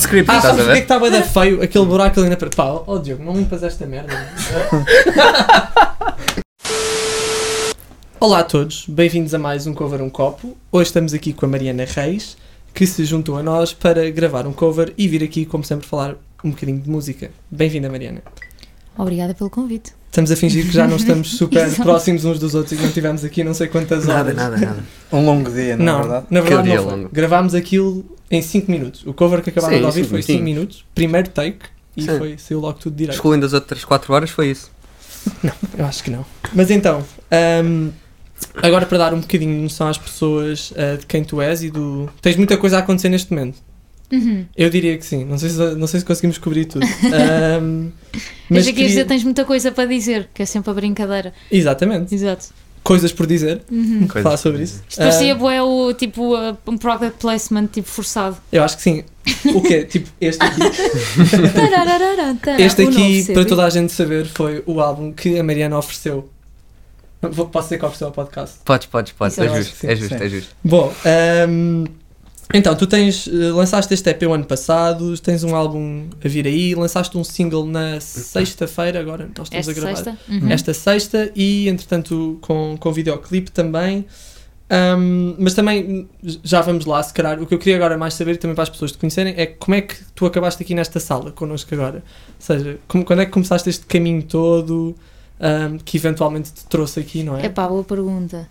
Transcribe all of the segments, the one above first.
Script, Ah, estás sabes a porque é que está bem da feio aquele buraco ali na parede? Pá, ó oh, Diogo, não limpas esta merda. Olá a todos, bem-vindos a mais um Cover Um Copo. Hoje estamos aqui com a Mariana Reis, que se juntou a nós para gravar um cover e vir aqui, como sempre, falar um bocadinho de música. Bem-vinda, Mariana. Obrigada pelo convite. Estamos a fingir que já não estamos super próximos uns dos outros e que não tivemos aqui não sei quantas horas. Nada, nada, nada. Um longo dia, não, Não, é verdade? na verdade não foi. longo. Gravámos aquilo em 5 minutos. O cover que acabámos Sim, de ouvir foi 5 minutinhos. minutos, primeiro take, e Sim. foi, saiu logo tudo direito. Excluindo as outras 4 horas, foi isso. Eu acho que não. Mas então, ahm, agora para dar um bocadinho de noção às pessoas ah, de quem tu és e do. Tens muita coisa a acontecer neste momento. Uhum. Eu diria que sim. Não sei se, não sei se conseguimos cobrir tudo. Ahm, Mas aqui queria- dizer, tens muita coisa para dizer, que é sempre a brincadeira. Exatamente. Exato. Coisas por dizer. Uhum. Coisas falar sobre isso. Isto parecia Ah, bué o, tipo, uh, um product placement, tipo, forçado. eu acho que sim. O quê? tipo, este aqui. Este aqui, para toda a gente saber, foi o álbum que a Mariana ofereceu. Vou- Posso dizer que ofereceu ao podcast? Podes, podes, podes. Eu É acho justo, que é justo, é justo. Bom, ahm, então, tu tens, eh, lançaste este EP o ano passado, tens um álbum a vir aí, lançaste um single na sexta-feira, agora nós estamos Esta a gravar. sexta? Uhum. Esta sexta e, entretanto, com, com videoclipe também. Ahm, mas também, já vamos lá, se calhar, o que eu queria agora mais saber, também para as pessoas te conhecerem, é como é que tu acabaste aqui nesta sala connosco agora? Ou seja, como, quando é que começaste este caminho todo? ahm, que eventualmente te trouxe aqui, não é? É pá, boa pergunta.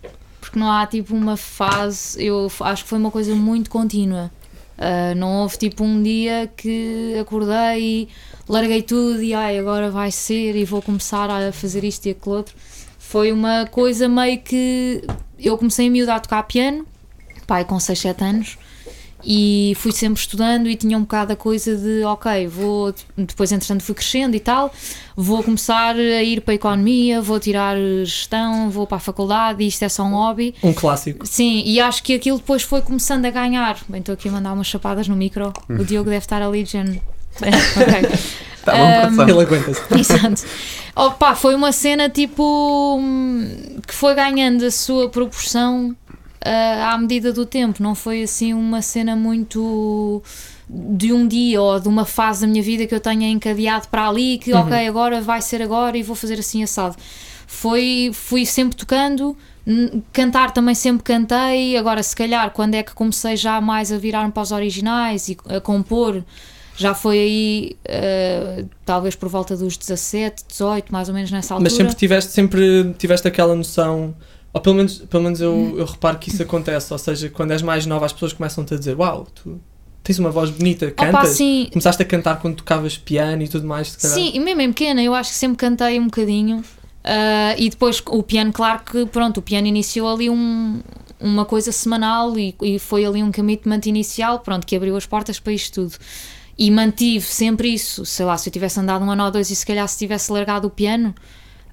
Porque não há tipo uma fase, eu acho que foi uma coisa muito contínua. Ah, não houve tipo um dia que acordei e larguei tudo e ai, agora vai ser e vou começar a fazer isto e aquilo outro. Foi uma coisa meio que eu comecei a miúda a tocar piano, pai, com 6, 7 anos, e fui sempre estudando e tinha um bocado a coisa de ok, vou depois entretanto fui crescendo e tal, vou começar a ir para a economia, vou tirar gestão, vou para a faculdade e isto é só um hobby. Um clássico. Sim, e acho que aquilo depois foi começando a ganhar. Bem, estou aqui a mandar umas chapadas no micro. O Diogo deve estar ali género. ok. Tá bom, produção. Ele aguenta-se. Exato. Opa, foi uma cena tipo hum, que foi ganhando a sua proporção ah, à medida do tempo. Não foi assim uma cena muito de um dia ou de uma fase da minha vida que eu tenha encadeado para ali que ok, agora vai ser agora e vou fazer assim assado. Foi, fui sempre tocando, cantar também sempre cantei, agora se calhar quando é que comecei já mais a virar-me para os originais e a compor já foi aí, eh, talvez por volta dos 17, 18, mais ou menos nessa altura. Mas sempre tiveste, sempre tiveste aquela noção, ou pelo menos, pelo menos eu, eu reparo que isso acontece, ou seja, quando és mais nova as pessoas começam-te a dizer, uau, tu tens uma voz bonita, Opa, cantas. sim, Começaste a cantar quando tocavas piano e tudo mais, sim, e mesmo em pequena, eu acho que sempre cantei um bocadinho. ah, e depois o piano, claro que pronto, o piano iniciou ali um, uma coisa semanal e, e foi ali um commitment inicial, pronto, que abriu as portas para isto tudo. E mantive sempre isso, sei lá, se eu tivesse andado um ano ou dois e se calhar se tivesse largado o piano,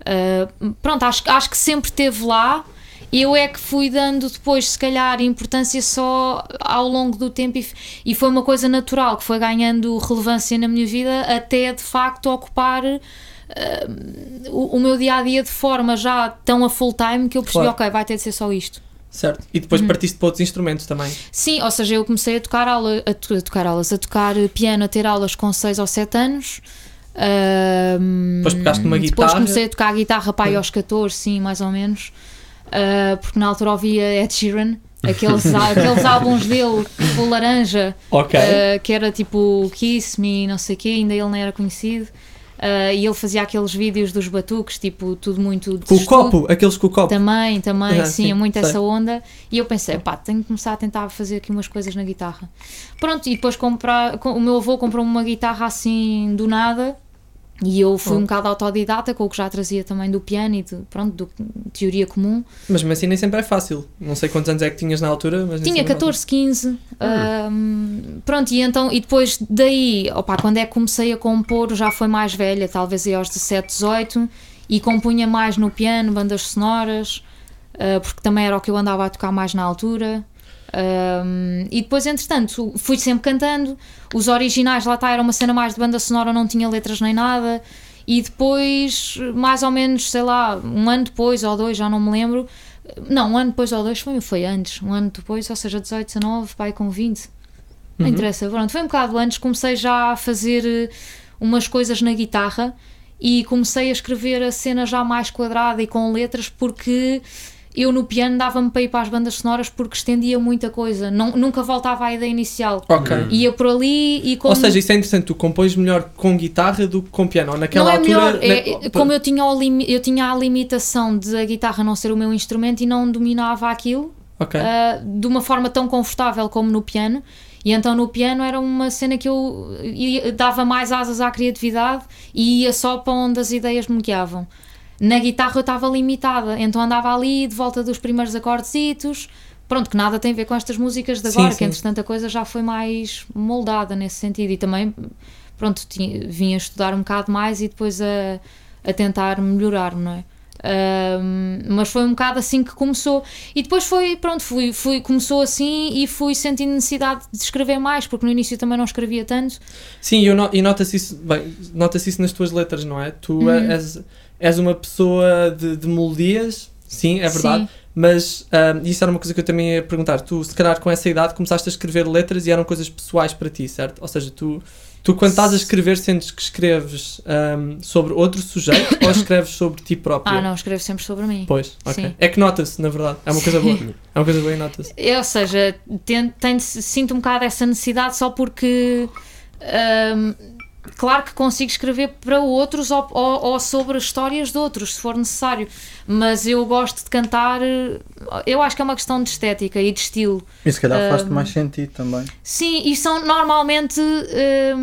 ah, pronto, acho, acho que sempre esteve lá. Eu é que fui dando depois, se calhar, importância só ao longo do tempo e, e foi uma coisa natural que foi ganhando relevância na minha vida até de facto ocupar ah, o, o meu dia a dia de forma já tão a full time que eu percebi, Claro. ok, vai ter de ser só isto. Certo. E depois Uhum. partiste para outros instrumentos também. Sim, ou seja, eu comecei a tocar, aula, a, a tocar aulas, a tocar piano, a ter aulas com 6 ou 7 anos. Depois pegaste numa Depois guitarra. comecei a tocar guitarra para aí Sim. aos 14, sim, mais ou menos. Ah, porque na altura ouvia Ed Sheeran, aqueles, aqueles álbuns dele, tipo laranja, Ok. ah, que era tipo Kiss Me, não sei o quê, ainda ele não era conhecido. Ah, e ele fazia aqueles vídeos dos batuques, tipo, tudo muito. com o copo, aqueles com o copo. Também, também, Ah, sim, sim, é muito sei. essa onda. E eu pensei, pá, tenho que começar a tentar fazer aqui umas coisas na guitarra. Pronto, e depois comprar, com- o meu avô comprou uma guitarra assim do nada. E eu fui Oh. um bocado autodidata, com o que já trazia também do piano e de, pronto, do, teoria comum. Mas mesmo assim nem sempre é fácil. Não sei quantos anos é que tinhas na altura, mas Tinha sempre é 14, 15. Ah. ahm, pronto, e então, e depois daí, opa, quando é que comecei a compor, já foi mais velha, talvez aí aos 17, 18, e compunha mais no piano, bandas sonoras, ah, porque também era o que eu andava a tocar mais na altura. Ahm, e depois, entretanto, fui sempre cantando. Os originais lá está, era uma cena mais de banda sonora, não tinha letras nem nada. E depois, mais ou menos, sei lá, um ano depois ou dois, já não me lembro. Não, um ano depois ou dois foi, foi antes. Um ano depois, ou seja, 18, 19, pai com 20. Não Uhum. interessa, pronto. Foi um bocado antes, comecei já a fazer eh, umas coisas na guitarra e comecei a escrever a cena já mais quadrada e com letras porque eu no piano dava-me para ir para as bandas sonoras porque estendia muita coisa. Não, nunca voltava à ideia inicial. Ok. Ia por ali e como... Ou seja, isso é interessante, tu compões melhor com guitarra do que com piano. Naquela não é altura. melhor, é- na- é- como eu tinha, o limi- eu tinha a limitação de a guitarra não ser o meu instrumento e não dominava aquilo Ok. ah, de uma forma tão confortável como no piano. E então no piano era uma cena que eu dava mais asas à criatividade e ia só para onde as ideias me guiavam. Na guitarra eu estava limitada, então andava ali de volta dos primeiros acordesitos. Pronto, que nada tem a ver com estas músicas de agora, sim. que entretanto a coisa já foi mais moldada nesse sentido. E também, pronto, tinha, vim a estudar um bocado mais e depois a, a tentar melhorar, não é? Ahm, mas foi um bocado assim que começou e depois foi, pronto, fui, fui, começou assim e fui sentindo necessidade de escrever mais, porque no início também não escrevia tanto. Sim, eu no- e nota-se isso, bem, nota-se isso nas tuas letras, não é? Tu Uhum. és, és uma pessoa de, de melodias, sim, é verdade. Sim. Mas ahm, isso era uma coisa que eu também ia perguntar. Tu, se calhar, com essa idade, começaste a escrever letras e eram coisas pessoais para ti, certo? Ou seja, tu, tu quando estás a escrever, sentes que escreves ahm, sobre outro sujeito ou escreves sobre ti próprio? Ah, não, escrevo sempre sobre mim. Pois, ok. Sim. É que nota-se, na verdade. É uma coisa boa. É uma coisa boa e nota-se. É, Ou seja, tenho- sinto um bocado essa necessidade só porque. ahm, claro que consigo escrever para outros ou, ou- ou sobre histórias de outros, se for necessário, mas eu gosto de cantar. eh, Eu acho que é uma questão de estética e de estilo. E se calhar faz-te Ahm, mais sentido também. Sim, e são normalmente eh,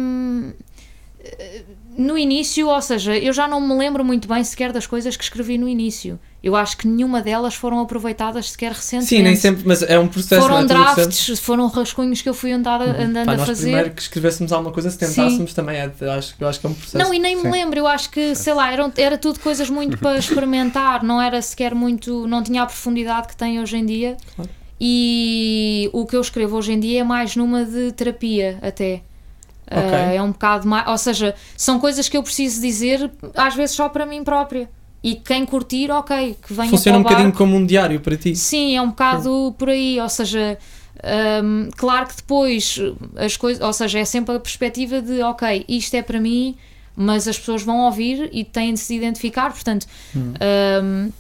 no início, ou seja, eu já não me lembro muito bem sequer das coisas que escrevi no início. Eu acho que nenhuma delas foram aproveitadas sequer recentemente. Sim, nem sempre, mas é um processo. Foram é drafts, foram rascunhos que eu fui andada, andando Pá, a fazer. primeiro que escrevêssemos alguma coisa, se tentássemos também, é, acho, eu acho que é um processo. Não, e nem Sim. me lembro, eu acho que, sei lá, eram, era tudo coisas muito para experimentar, não era sequer muito, não tinha a profundidade que tem hoje em dia. Claro. E o que eu escrevo hoje em dia é mais numa de terapia, até. Ok. Ah, é um bocado mais, ou seja, são coisas que eu preciso dizer, às vezes só para mim própria. E quem curtir, ok, que venha Funciona um bocadinho como um diário para ti. Sim, é um bocado por aí, ou seja, hum, claro que depois as coisas, ou seja, é sempre a perspectiva de ok, isto é para mim, mas as pessoas vão ouvir e têm de se identificar, portanto, hum,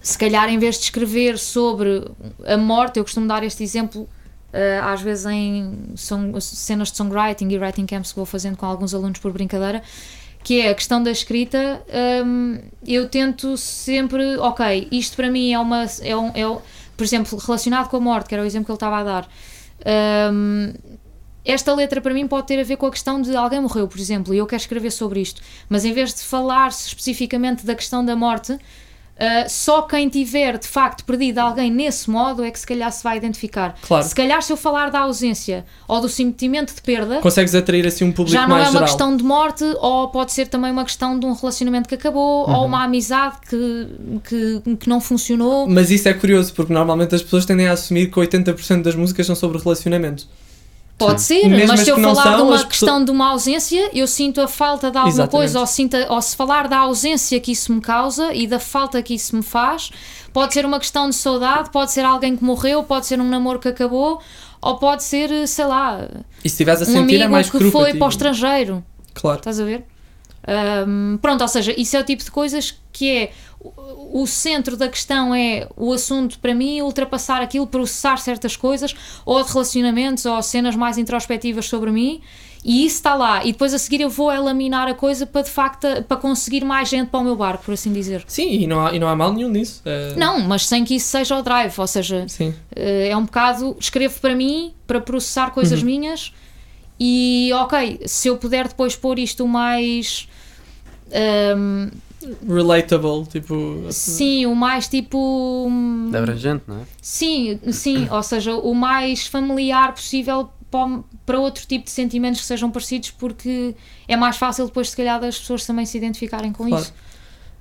se calhar em vez de escrever sobre a morte, eu costumo dar este exemplo. Eh, às vezes em song- cenas de songwriting e writing camps que vou fazendo com alguns alunos por brincadeira, que é a questão da escrita, hum, eu tento sempre, ok, isto para mim é uma, é um, é um- por exemplo, relacionado com a morte, que era o exemplo que ele estava a dar, hum, esta letra para mim pode ter a ver com a questão de alguém morreu, por exemplo, e eu quero escrever sobre isto, mas em vez de falar especificamente da questão da morte, Uh, só quem tiver de facto perdido alguém nesse modo é que se calhar se vai identificar. Claro. Se calhar se eu falar da ausência ou do sentimento de perda, Consegues atrair assim um público já não mais é uma geral. questão de morte, ou pode ser também uma questão de um relacionamento que acabou, Uhum. ou uma amizade que, que, que não funcionou. Mas isso é curioso, porque normalmente as pessoas tendem a assumir que 80% das músicas são sobre relacionamentos. Pode ser, Mesmo mas as se eu falar de são, uma as pessoas- questão de uma ausência, eu sinto a falta de alguma Exatamente. coisa, ou, sinto, ou se falar da ausência que isso me causa e da falta que isso me faz, pode ser uma questão de saudade, pode ser alguém que morreu, pode ser um namoro que acabou, ou pode ser, sei lá, E se a um sentir amigo é mais que foi para o estrangeiro. Claro. Estás a ver? Ahm, pronto, ou seja, isso é o tipo de coisas que é o, centro da questão é o assunto para mim, ultrapassar aquilo, processar certas coisas, ou de relacionamentos, ou cenas mais introspectivas sobre mim, e isso está lá. E depois a seguir eu vou elaminar a coisa para de facto para conseguir mais gente para o meu barco, por assim dizer. Sim, e não há, e não há mal nenhum nisso. É- Não, mas sem que isso seja o drive, ou seja, Sim. eh, é um bocado escrevo para mim, para processar coisas Uhum. minhas e ok, se eu puder depois pôr isto o mais ahm, Relatable, tipo. sim, o mais tipo hum, Abrangente, não é? sim, sim, ou seja, o mais familiar possível para, outro tipo de sentimentos que sejam parecidos porque é mais fácil depois se calhar das pessoas também se identificarem com Claro. isso.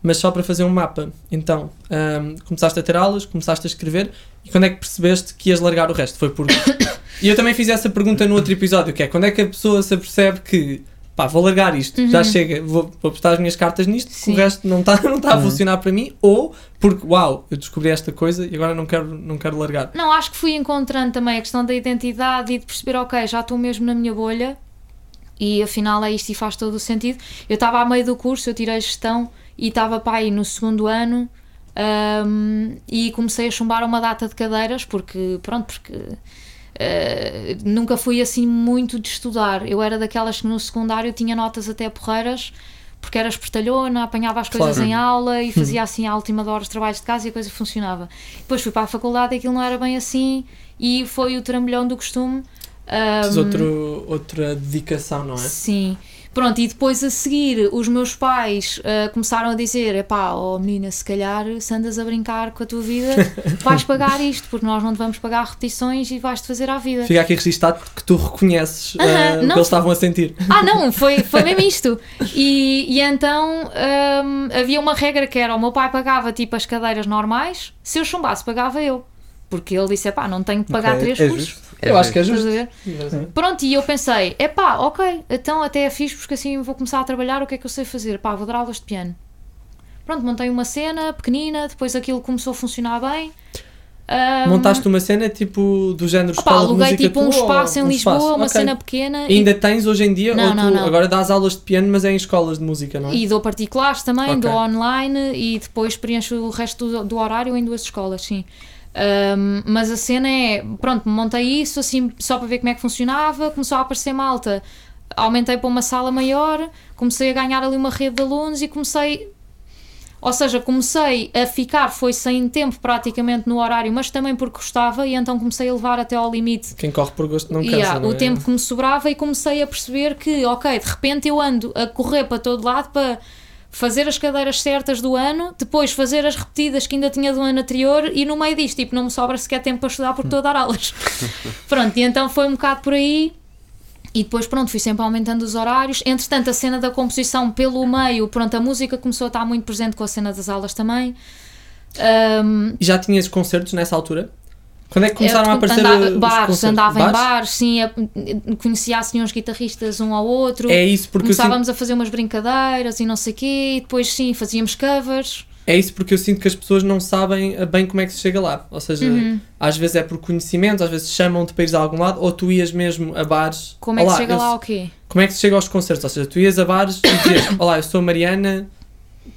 Mas só para fazer um mapa. Então, ahm, começaste a ter aulas, começaste a escrever, e quando é que percebeste que ias largar o resto? Foi por. e eu também fiz essa pergunta no outro episódio, que é quando é que a pessoa se apercebe que pá, vou largar isto, já chega, vou, vou postar as minhas cartas nisto, porque Sim. o resto não está não tá a funcionar para mim, ou porque, uau, eu descobri esta coisa e agora não quero, não quero largar. Não, acho que fui encontrando também a questão da identidade e de perceber, ok, já estou mesmo na minha bolha e afinal é isto e faz todo o sentido. Eu estava a meio do curso, eu tirei gestão e estava para aí no segundo ano ahm, e comecei a chumbar uma data de cadeiras porque, pronto, porque eh, nunca fui assim muito de estudar. Eu era daquelas que no secundário tinha notas até porreiras porque era espertalhona, apanhava as coisas Claro. em aula e fazia assim à última hora os trabalhos de casa e a coisa funcionava. Depois fui para a faculdade e aquilo não era bem assim e foi o trambolhão do costume. Ahm, outro, outra dedicação, não é? Sim. Pronto, e depois a seguir os meus pais ah, começaram a dizer: epá, oh menina, se calhar se andas a brincar com a tua vida, vais pagar isto, porque nós não te vamos pagar repetições e vais-te fazer à vida. Fica aqui registado que tu reconheces Aham, ah, o que eles estavam a sentir. Ah, não, foi, foi mesmo isto. E, e então hum, havia uma regra que era: o meu pai pagava tipo as cadeiras normais, se eu chumbasse, pagava eu. Porque ele disse: pá, não tenho de pagar Ok, três é cursos. justo. eu acho que é justo. Pronto, e eu pensei: é pá, ok, então até é fixe, porque assim vou começar a trabalhar. O que é que eu sei fazer? Pá, vou dar aulas de piano. Pronto, montei uma cena pequenina, depois aquilo começou a funcionar bem. Hum, Montaste uma cena tipo do género escola de aluguei música tipo um ou espaço em um Lisboa, espaço? uma Ok. cena pequena. E ainda tens hoje em dia? Não, ou tu não, não. agora dás aulas de piano, mas é em escolas de música, não é? E dou particulares também, Ok. dou online e depois preencho o resto do, do horário em duas escolas, sim. Um, mas a cena é, pronto, montei isso assim só para ver como é que funcionava, começou a aparecer malta aumentei para uma sala maior, comecei a ganhar ali uma rede de alunos e comecei. Ou seja, comecei a ficar, foi sem tempo praticamente no horário, mas também porque gostava, e então comecei a levar até ao limite Quem corre por gosto não cansa, Yeah, não o é? tempo que me sobrava e comecei a perceber que, ok, de repente eu ando a correr para todo lado para fazer as cadeiras certas do ano, depois fazer as repetidas que ainda tinha do ano anterior e no meio disto, tipo, não me sobra sequer tempo para estudar porque estou a dar aulas. pronto, e então foi um bocado por aí. E depois, pronto, fui sempre aumentando os horários. Entretanto, a cena da composição pelo meio, pronto, a música começou a estar muito presente com a cena das aulas também. E já tinhas concertos nessa altura? Quando é que começaram eu a aparecer andava, bares, andava em Bares? sim, conhecia assim uns guitarristas um ao outro. É isso porque eu sinto, Começávamos a fazer umas brincadeiras e não sei o quê, e depois sim, fazíamos covers. é isso porque eu sinto que as pessoas não sabem bem como é que se chega lá. Ou seja, Uhum. às vezes é por conhecimento, às vezes chamam-te para ires a algum lado, ou tu ias mesmo a bares. Como é que se chega eu- lá ao quê? Como é que se chega aos concertos? Ou seja, tu ias a bares e dizias: Olá, eu sou a Mariana,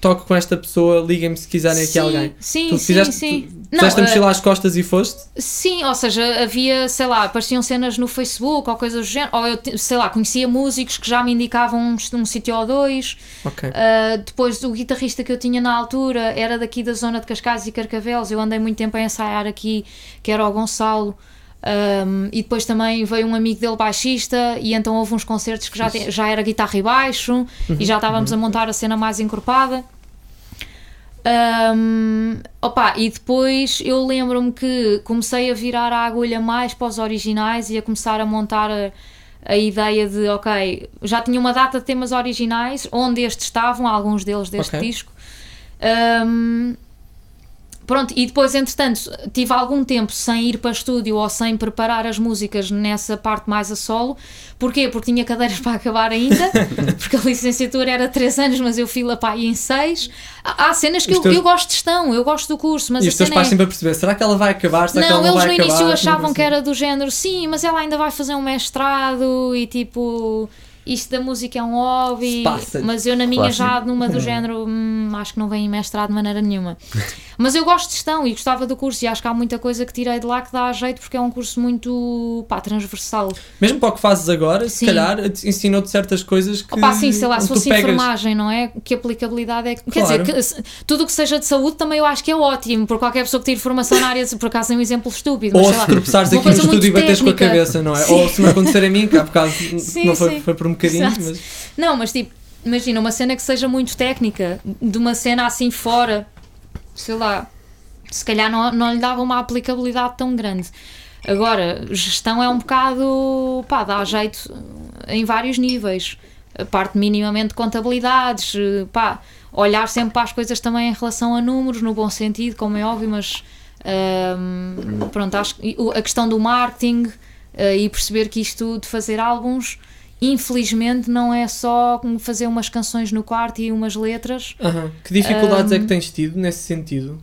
toco com esta pessoa, liguem-me se quiserem aqui sim, alguém. Sim, Tu sim, fizeste, sim. tu Não, puseste a eh, mochila às costas e foste? Sim, ou seja, havia, sei lá, apareciam cenas no Facebook ou coisas do género, ou eu, sei lá, conhecia músicos que já me indicavam um, um sítio ou dois. Ok. Uh, depois, o guitarrista que eu tinha na altura era daqui da zona de Cascais e Carcavelos. Eu andei muito tempo a ensaiar aqui, que era o Gonçalo. Um, e depois também veio um amigo dele baixista, e então houve uns concertos que já, te- já era guitarra e baixo, e já estávamos a montar a cena mais encorpada. Um, opa, e depois eu lembro-me que comecei a virar a agulha mais para os originais e a começar a montar a, a ideia de, ok, já tinha uma data de temas originais, onde estes estavam, alguns deles deste Ok. disco. Um, pronto, e depois, entretanto, tive algum tempo sem ir para estúdio ou sem preparar as músicas nessa parte mais a solo. Porquê? Porque tinha cadeiras para acabar ainda, porque a licenciatura era 3 anos, mas eu fui lá para aí em 6. Há cenas que eu, teus- eu gosto de gestão, eu gosto do curso, mas e os teus pais é... sempre a perceber: será que ela vai acabar? Será que ela Não, não eles vai no acabar? início achavam Assim. que era do género, sim, mas ela ainda vai fazer um mestrado e tipo, isto da música é um hobby. Mas eu na minha Clássico. já numa do género, hum, acho que não vem em mestrado de maneira nenhuma. Mas eu gosto de gestão e gostava do curso e acho que há muita coisa que tirei de lá que dá jeito porque é um curso muito pá, transversal. Mesmo para o que fazes agora, se Sim. calhar ensinou-te certas coisas que. Opa, sim, sei lá, se fosse pegas- enfermagem, não é? Que aplicabilidade é que. Quer Claro. dizer, que se- tudo o que seja de saúde também eu acho que é ótimo, por qualquer pessoa que tire formação na área, por acaso é um exemplo estúpido, mas Ou sei se tropeçares aqui no estúdio e bateres com a cabeça, não é? Sim. Ou se me acontecer a mim, que há bocado Sim, não foi, foi por um bocadinho, mas. Não, mas tipo, imagina uma cena que seja muito técnica, de uma cena assim fora, sei lá, se calhar não, não lhe dava uma aplicabilidade tão grande. Agora, gestão é um bocado, pá, dá jeito em vários níveis. A parte minimamente de contabilidades, pá, olhar sempre para as coisas também em relação a números, no bom sentido, como é óbvio, mas ahm, pronto, acho a questão do marketing eh, e perceber que isto de fazer álbuns infelizmente não é só fazer umas canções no quarto e umas letras Aham. Que dificuldades é que tens tido nesse sentido?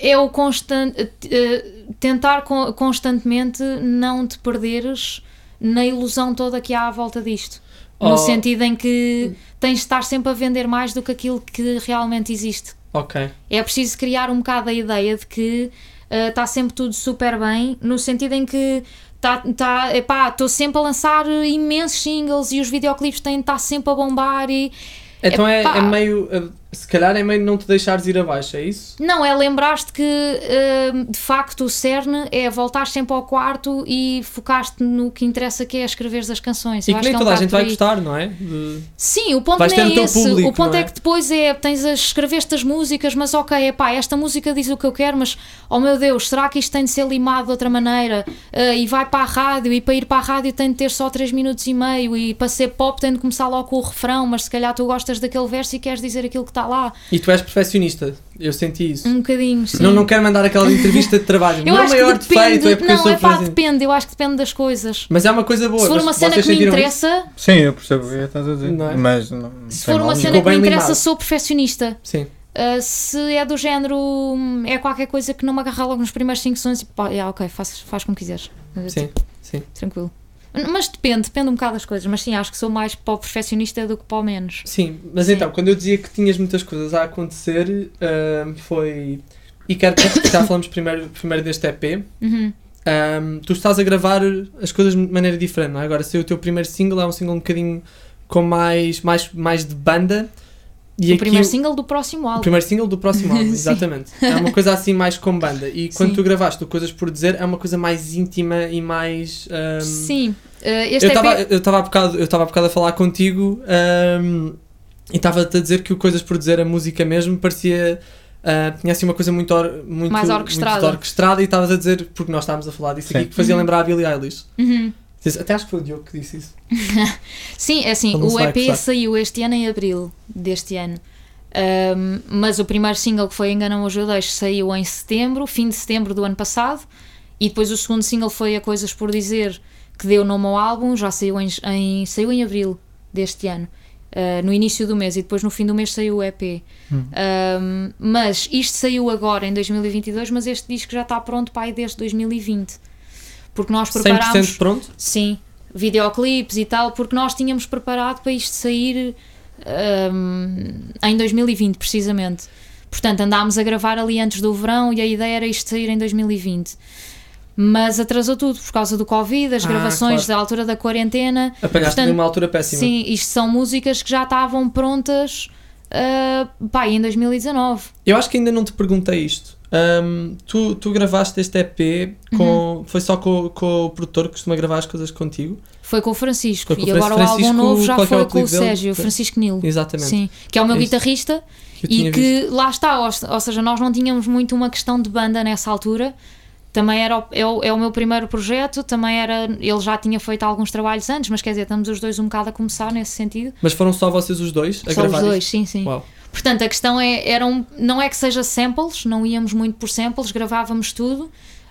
é o constan- eh, tentar co- constantemente não te perderes na ilusão toda que há à volta disto no Oh. sentido em que tens de estar sempre a vender mais do que aquilo que realmente existe Ok. é preciso criar um bocado a ideia de que está sempre tudo super bem, no sentido em que tá, tá, epá, estou sempre a lançar imensos singles e os videoclipes têm de estar sempre a bombar e Então é, Epá. é meio. Eh, Se calhar é meio não te deixares ir abaixo, é isso? não, é lembrar-te que hum, de facto o cerne é voltar sempre ao quarto e focar-te no que interessa que é escrever as canções. E Eu que nem é um toda a gente vai gostar, não é? De- Sim, o ponto Vais não é esse. público, o ponto é? é? que depois é, tens a escrever estas músicas, mas ok, epá, esta música diz o que eu quero, mas oh meu Deus, será que isto tem de ser limado de outra maneira? Ah, e vai para a rádio, e para ir para a rádio tem de ter só 3 minutos e meio, e para ser pop tem de começar logo com o refrão, mas se calhar tu gostas daquele verso e queres dizer aquilo que está lá. E tu és perfeccionista, eu senti isso. Um bocadinho, sim. Não, não quero mandar aquela entrevista de trabalho. eu o meu acho maior que depende, defeito é porque eu não, sou é pá, depende, eu acho que depende das coisas. Mas é uma coisa boa. Se for uma cena que me sentiram isso? interessa, Sim, eu percebo o que estás a dizer. Não é? Mas não, se for uma cena que me interessa, limado. sou perfeccionista. Sim. Uh, se é do género, é qualquer coisa que não me agarra logo nos primeiros 5 sons e pá, yeah, ok, faz, faz como quiseres. Sim, tipo, sim. tranquilo. Mas depende, depende um bocado das coisas. Mas sim, acho que sou mais para o perfeccionista do que para o menos. Sim, mas Sim. então, quando eu dizia que tinhas muitas coisas a acontecer, ahm, foi. E quero que já falamos primeiro, primeiro deste EP. Uhum. ahm, tu estás a gravar as coisas de maneira diferente, não é? Agora, se o teu primeiro single é um single um bocadinho com mais, mais, mais de banda. E o primeiro single do próximo o álbum. primeiro single do próximo álbum, exatamente. É uma coisa assim mais com banda. E quando Sim. tu gravaste o Coisas por Dizer, é uma coisa mais íntima e mais. ahm, Sim. Eh, este eu EP estava eu estava há bocado eu estava bocado a falar contigo ahm, e estava-te a dizer que o Coisas por Dizer, a música mesmo, parecia. ah, tinha assim uma coisa muito, or, muito, Mais orquestrada. muito orquestrada e estavas a dizer, porque nós estávamos a falar disso aqui, Sim. que fazia Uhum. lembrar a Billie Eilish. Uhum. Até acho que foi o Diogo que disse isso. Sim, é assim, o EP acusar. saiu este ano em abril deste ano. Ahm, mas o primeiro single que foi Enganam os Judeus saiu em setembro, fim de setembro do ano passado, e depois o segundo single foi A Coisas por Dizer, que deu nome ao álbum, já saiu em, em- saiu em abril deste ano, ah, no início do mês, e depois no fim do mês saiu o EP. Ahm, mas isto saiu agora em 2022, mas este disco já está pronto para aí desde 2020. Porque nós 100% preparámos. pronto? Sim, videoclipes e tal, porque nós tínhamos preparado para isto sair hum, em 2020, precisamente. Portanto, andámos a gravar ali antes do verão e a ideia era isto sair em 2020. Mas atrasou tudo por causa do Covid, as Ah, gravações claro. da altura da quarentena. Apanhaste numa altura péssima. Sim, isto são músicas que já estavam prontas uh, pá, em 2019. Eu acho que ainda não te perguntei isto. Ahm, tu, tu gravaste este EP com. Uhum. Foi só com, com o produtor que costuma gravar as coisas contigo? Foi com o Francisco. Com o e agora o Francisco, álbum novo já é o foi com o? Sérgio, Francisco Nilo. Exatamente. Sim, que é o meu Este. guitarrista e que lá está, ou, ou seja, nós não tínhamos muito uma questão de banda nessa altura. Também era o, é, o, é o meu primeiro projeto, também era. Ele já tinha feito alguns trabalhos antes, mas quer dizer, estamos os dois um bocado a começar nesse sentido. Mas foram só vocês os dois a Só os gravar dois, isto? sim, sim. Uau. Portanto, a questão é, eram, não é que seja samples, não íamos muito por samples, gravávamos tudo.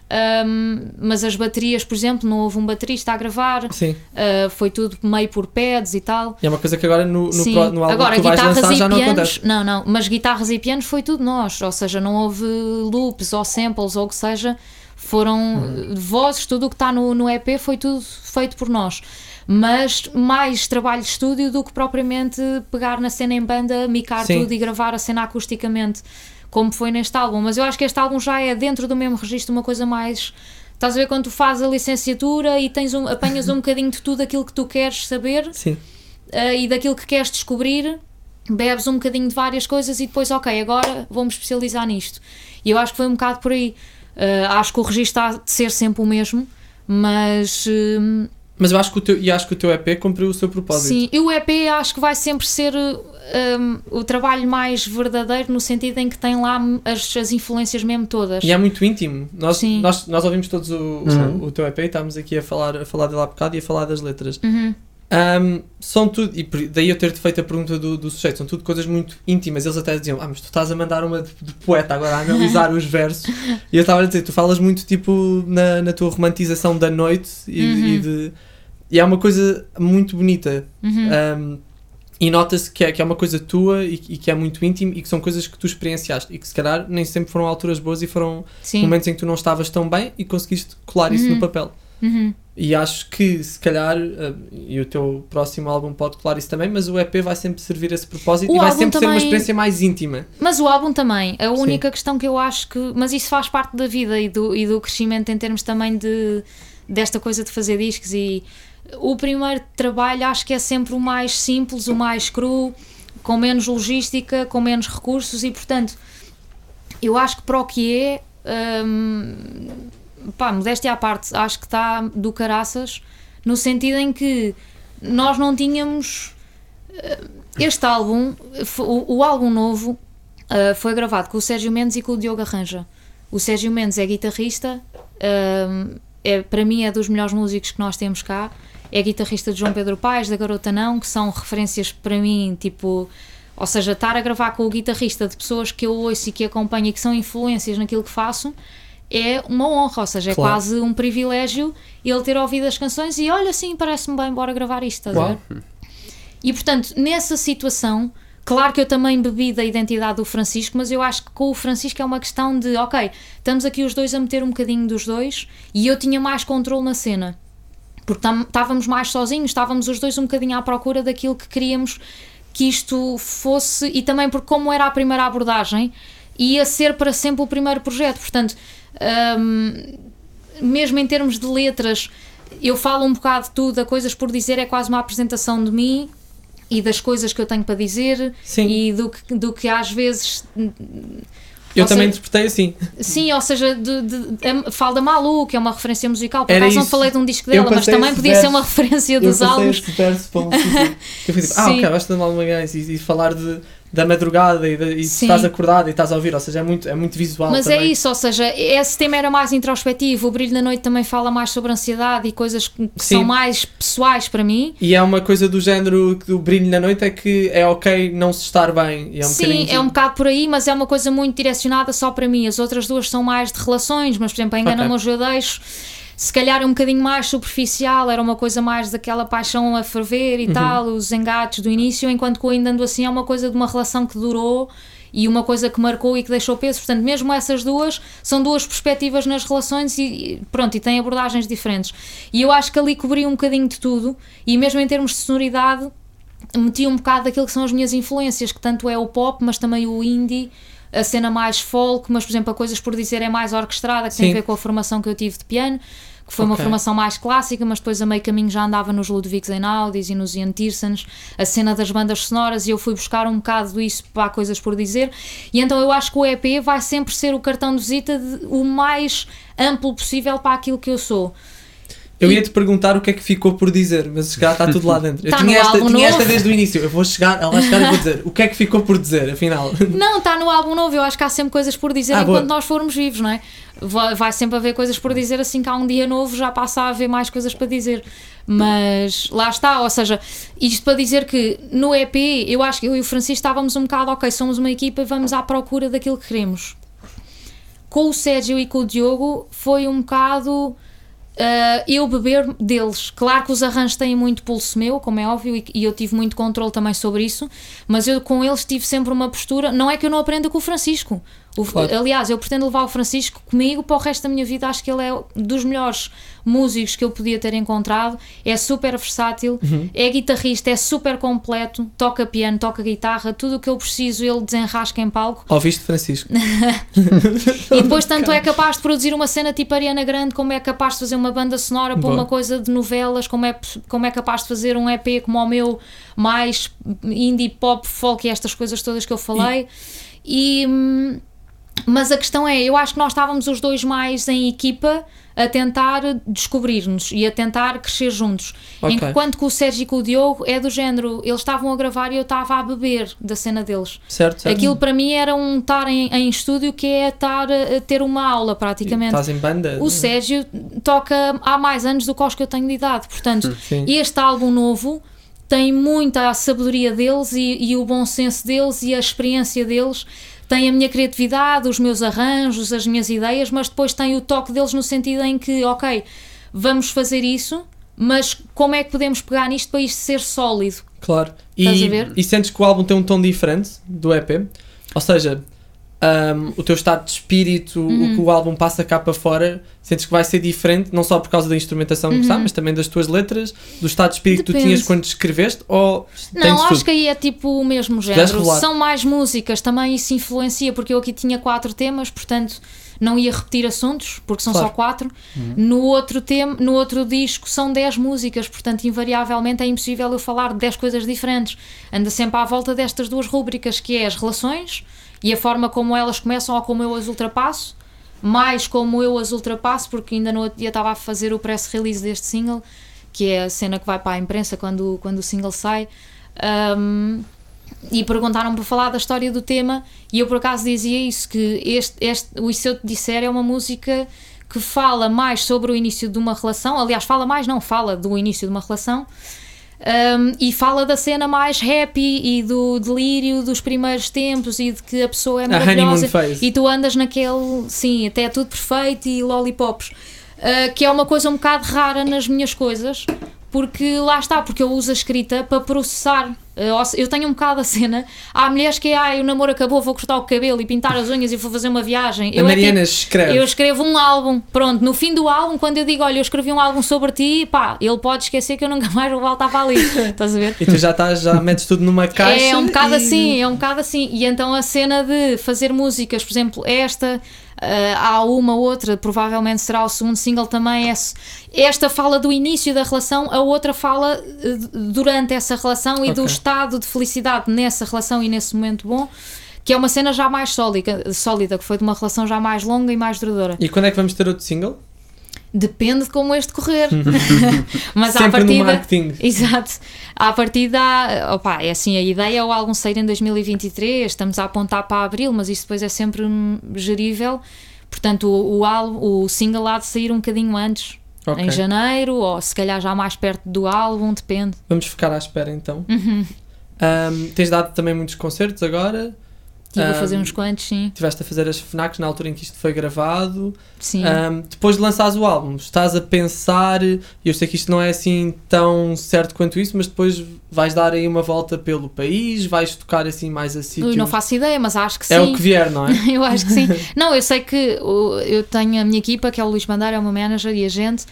ahm, mas as baterias, por exemplo, não houve um baterista a gravar, Sim. ah, foi tudo meio por pads e tal. E é uma coisa que agora no, no, Sim. pro- no álbum Agora, que tu guitarras lançar e já não pianos, acontece. não, não, mas guitarras e pianos foi tudo nós, ou seja, não houve loops ou samples ou o que seja, foram Uhum. vozes, tudo o que está no, no EP foi tudo feito por nós. Mas mais trabalho de estúdio do que propriamente pegar na cena em banda, micar Sim. tudo e gravar a cena acusticamente, como foi neste álbum. Mas eu acho que este álbum já é dentro do mesmo registro uma coisa mais. Estás a ver quando tu fazes a licenciatura e tens um, apanhas um bocadinho de tudo aquilo que tu queres saber Sim. uh, e daquilo que queres descobrir, bebes um bocadinho de várias coisas e depois, ok, agora vou-me especializar nisto. E eu acho que foi um bocado por aí. Uh, acho que o registro há de ser sempre o mesmo, mas hum, Mas eu acho que o teu, e acho que o teu EP cumpriu o seu propósito. sim, e o EP acho que vai sempre ser hum, o trabalho mais verdadeiro no sentido em que tem lá as, as influências mesmo todas. E é muito íntimo. Nós, Sim. nós, nós ouvimos todos o, o- Uhum. o, teu EP e estávamos aqui a falar, a falar dele há bocado e a falar das letras. Uhum. Ahm, são tudo, e daí eu ter-te feito a pergunta do, do sujeito, são tudo coisas muito íntimas. Eles até diziam, ah, mas tu estás a mandar uma de, de poeta agora a analisar os versos. E eu estava a dizer, tu falas muito tipo na, na tua romantização da noite e, Uhum. e de. E é uma coisa muito bonita. Uhum. Um, e nota-se que é, que é uma coisa tua e, e que é muito íntimo e que são coisas que tu experienciaste e que se calhar nem sempre foram alturas boas e foram Sim. momentos em que tu não estavas tão bem e conseguiste colar isso Uhum. no papel. Uhum. E acho que se calhar, uh, e o teu próximo álbum pode colar isso também, mas o EP vai sempre servir esse propósito O e vai sempre ser uma também- experiência mais íntima. Mas o álbum também. A Sim. única questão que eu acho que. Mas isso faz parte da vida e do, e do crescimento em termos também de desta coisa de fazer discos. E o primeiro trabalho acho que é sempre o mais simples, o mais cru, com menos logística, com menos recursos e portanto eu acho que para o que é. hum, pá, modéstia à parte, acho que está do caraças no sentido em que nós não tínhamos este álbum, o, o álbum novo, uh, foi gravado com o Sérgio Mendes e com o Diogo Arranja. O Sérgio Mendes é guitarrista, um, é, para mim é dos melhores músicos que nós temos cá. É guitarrista de João Pedro Paes, da Garota Não, que são referências para mim, tipo. Ou seja, estar a gravar com o guitarrista de pessoas que eu ouço e que acompanho e que são influências naquilo que faço é uma honra, ou seja, é Claro. quase um privilégio ele ter ouvido as canções e olha, sim, parece-me bem, bora gravar isto, estás a ver? E portanto, nessa situação, claro que eu também bebi da identidade do Francisco, mas eu acho que com o Francisco é uma questão de, ok, estamos aqui os dois a meter um bocadinho dos dois e eu tinha mais controle na cena. Porque estávamos mais sozinhos, estávamos os dois um bocadinho à procura daquilo que queríamos que isto fosse, e também porque, como era a primeira abordagem, ia ser para sempre o primeiro projeto. Portanto, hum, mesmo em termos de letras, eu falo um bocado de tudo, a coisas por dizer é quase uma apresentação de mim e das coisas que eu tenho para dizer Sim. e do que, do que às vezes. Eu ou também seja- interpretei assim. Sim, ou seja, de, de, é- falo da Malu, que é uma referência musical. Por Era acaso não falei de um disco dela, mas também podia verso. ser uma referência Eu dos passei álbuns. esse verso para um sítio. Eu fui tipo, ah, ok, vais ter mal Magalhães e, e falar de, da madrugada e, de, e estás acordado e estás a ouvir, ou seja, é muito, é muito visual. Mas também. é isso, ou seja, esse tema era mais introspectivo. O Brilho da Noite também fala mais sobre ansiedade e coisas que Sim. são mais pessoais para mim. E é uma coisa do género do brilho na noite é que é ok não se estar bem. É um Sim, bocadinho é um bocado por aí, mas é uma coisa muito direcionada só para mim. As outras duas são mais de relações, mas por exemplo, a Engana-me Ok. hoje eu deixo. Se calhar é um bocadinho mais superficial, era uma coisa mais daquela paixão a ferver e Uhum. tal, os engates do início, enquanto que Ainda Ando Assim é uma coisa de uma relação que durou e uma coisa que marcou e que deixou peso. Portanto, mesmo essas duas são duas perspectivas nas relações e pronto, e têm abordagens diferentes. E eu acho que ali cobri um bocadinho de tudo e mesmo em termos de sonoridade meti um bocado daquilo que são as minhas influências, que tanto é o pop, mas também o indie, a cena mais folk, mas por exemplo, a Coisas por Dizer é mais orquestrada, que tem Sim. a ver com a formação que eu tive de piano, que foi uma Ok. formação mais clássica, mas depois a meio caminho já andava nos Ludwig Einaudis e nos Ian Tiersons, a cena das bandas sonoras, e eu fui buscar um bocado isso para Coisas por Dizer, e então eu acho que o EP vai sempre ser o cartão de visita de- o mais amplo possível para aquilo que eu sou. Eu ia te perguntar o que é que ficou por dizer, mas chegar está tudo lá dentro. Eu Tá tinha, no esta, álbum tinha esta desde o início. Eu vou chegar, ela vai chegar e vou dizer o que é que ficou por dizer, afinal. Não, está no álbum novo. Eu acho que há sempre coisas por dizer Ah, enquanto boa. nós formos vivos, não é? Vai, vai sempre haver coisas por dizer assim que há um dia novo já passa a haver mais coisas para dizer. Mas lá está, ou seja, isto para dizer que no EP eu acho que eu e o Francisco estávamos um bocado, ok, somos uma equipa e vamos à procura daquilo que queremos. Com o Sérgio e com o Diogo foi um bocado Uh, eu beber deles. Claro que os arranjos têm muito pulso meu, como é óbvio, e, e eu tive muito controle também sobre isso, mas eu com eles tive sempre uma postura. Não é que eu não aprenda com o Francisco. O- Claro. Aliás, eu pretendo levar o Francisco comigo para o resto da minha vida. Acho que ele é dos melhores músicos que eu podia ter encontrado. É super versátil, é guitarrista, é super completo, toca piano, toca guitarra, tudo o que eu preciso ele desenrasca em palco. Ouviste, Francisco? E depois tanto é capaz de produzir uma cena tipo Ariana Grande, como é capaz de fazer uma banda sonora para uma coisa de novelas, como é, como é capaz de fazer um EP como o meu, mais indie, pop, folk e estas coisas todas que eu falei. E, hum, mas a questão é, eu acho que nós estávamos os dois mais em equipa a tentar descobrir-nos e a tentar crescer juntos. Ok. Enquanto que o Sérgio e com o Diogo é do género, eles estavam a gravar e eu estava a beber da cena deles. Certo, certo. Aquilo para mim era um estar em, em estúdio que é estar a, a ter uma aula praticamente. Estás em banda? O Sérgio toca há mais anos do que os que eu tenho de idade, portanto, Sim. este álbum novo tem muita a sabedoria deles e, e o bom senso deles e a experiência deles. Tem a minha criatividade, os meus arranjos, as minhas ideias, mas depois tem o toque deles no sentido em que, ok, vamos fazer isso, mas como é que podemos pegar nisto para isto ser sólido? Claro. Estás E, a ver? e sentes que o álbum tem um tom diferente do EP? Ou seja, um, o teu estado de espírito, Uhum. o que o álbum passa cá para fora, sentes que vai ser diferente, não só por causa da instrumentação que está, mas também das tuas letras, do estado de espírito que tu Uhum. Depende. tinhas quando escreveste? Ou Não, acho tudo? que aí é tipo o mesmo género. São mais músicas, também isso influencia, porque eu aqui tinha quatro temas, portanto não ia repetir assuntos, porque são Claro. só quatro. No, outro tema, no outro disco são dez músicas, portanto, invariavelmente é impossível eu falar de dez coisas diferentes. Anda sempre à volta destas duas rúbricas, que é as relações e a forma como elas começam ou como eu as ultrapasso. Mais como eu as ultrapasso, porque ainda no outro dia estava a fazer o press release deste single, que é a cena que vai para a imprensa quando, quando o single sai. Um, e perguntaram para falar da história do tema e eu por acaso dizia isso que este, este o Se Eu Te Disser é uma música que fala mais sobre o início de uma relação aliás fala mais não, fala do início de uma relação um, e fala da cena mais happy e do delírio dos primeiros tempos e de que a pessoa é maravilhosa. e tu andas naquele, sim, até é tudo perfeito e lollipops. Uh, que é uma coisa um bocado rara nas minhas coisas porque lá está, porque eu uso a escrita para processar. Se- eu tenho um bocado a cena. Há mulheres que, ai, o namoro acabou, vou cortar o cabelo e pintar as unhas e vou fazer uma viagem. A Eu é Mariana tipo- escreve. eu escrevo um álbum, pronto, no fim do álbum, quando eu digo, olha, eu escrevi um álbum sobre ti, pá, ele pode esquecer que eu nunca mais vou voltar para ali. Estás a ver? E tu já estás, já metes tudo numa caixa. É um bocado e- assim, é um bocado assim. E então a cena de fazer músicas, por exemplo, esta, há uma outra, provavelmente será o segundo single também. É, esta fala do início da relação, a outra fala eh, durante essa relação e do Ok. estado de felicidade nessa relação e nesse momento bom. Que é uma cena já mais sólida, sólida, que foi de uma relação já mais longa e mais duradoura. E quando é que vamos ter outro single? Depende de como este correr. Mas à Sempre no partida. marketing. Exato. À partida, opa, é assim, a ideia é o álbum sair em 2023, estamos a apontar para abril, mas isso depois é sempre hum, gerível. Portanto, o, o, álbum, o single há de sair um bocadinho antes, Ok. em janeiro, ou se calhar já mais perto do álbum, depende. Vamos ficar à espera então. Uhum. Ahm, tens dado também muitos concertos agora. E vou Ah, fazer uns quantos, sim. Tiveste a fazer as FNACs na altura em que isto foi gravado. sim. Ahm, depois de lançares o álbum, estás a pensar, e eu sei que isto não é assim tão certo quanto isso, mas depois vais dar aí uma volta pelo país, vais tocar assim mais a sítios. Ui, não faço ideia, mas acho que sim. É o que vier, não é? eu acho que sim. Não, eu sei que eu tenho a minha equipa, que é o Luís Bandeira, é o meu manager e agente.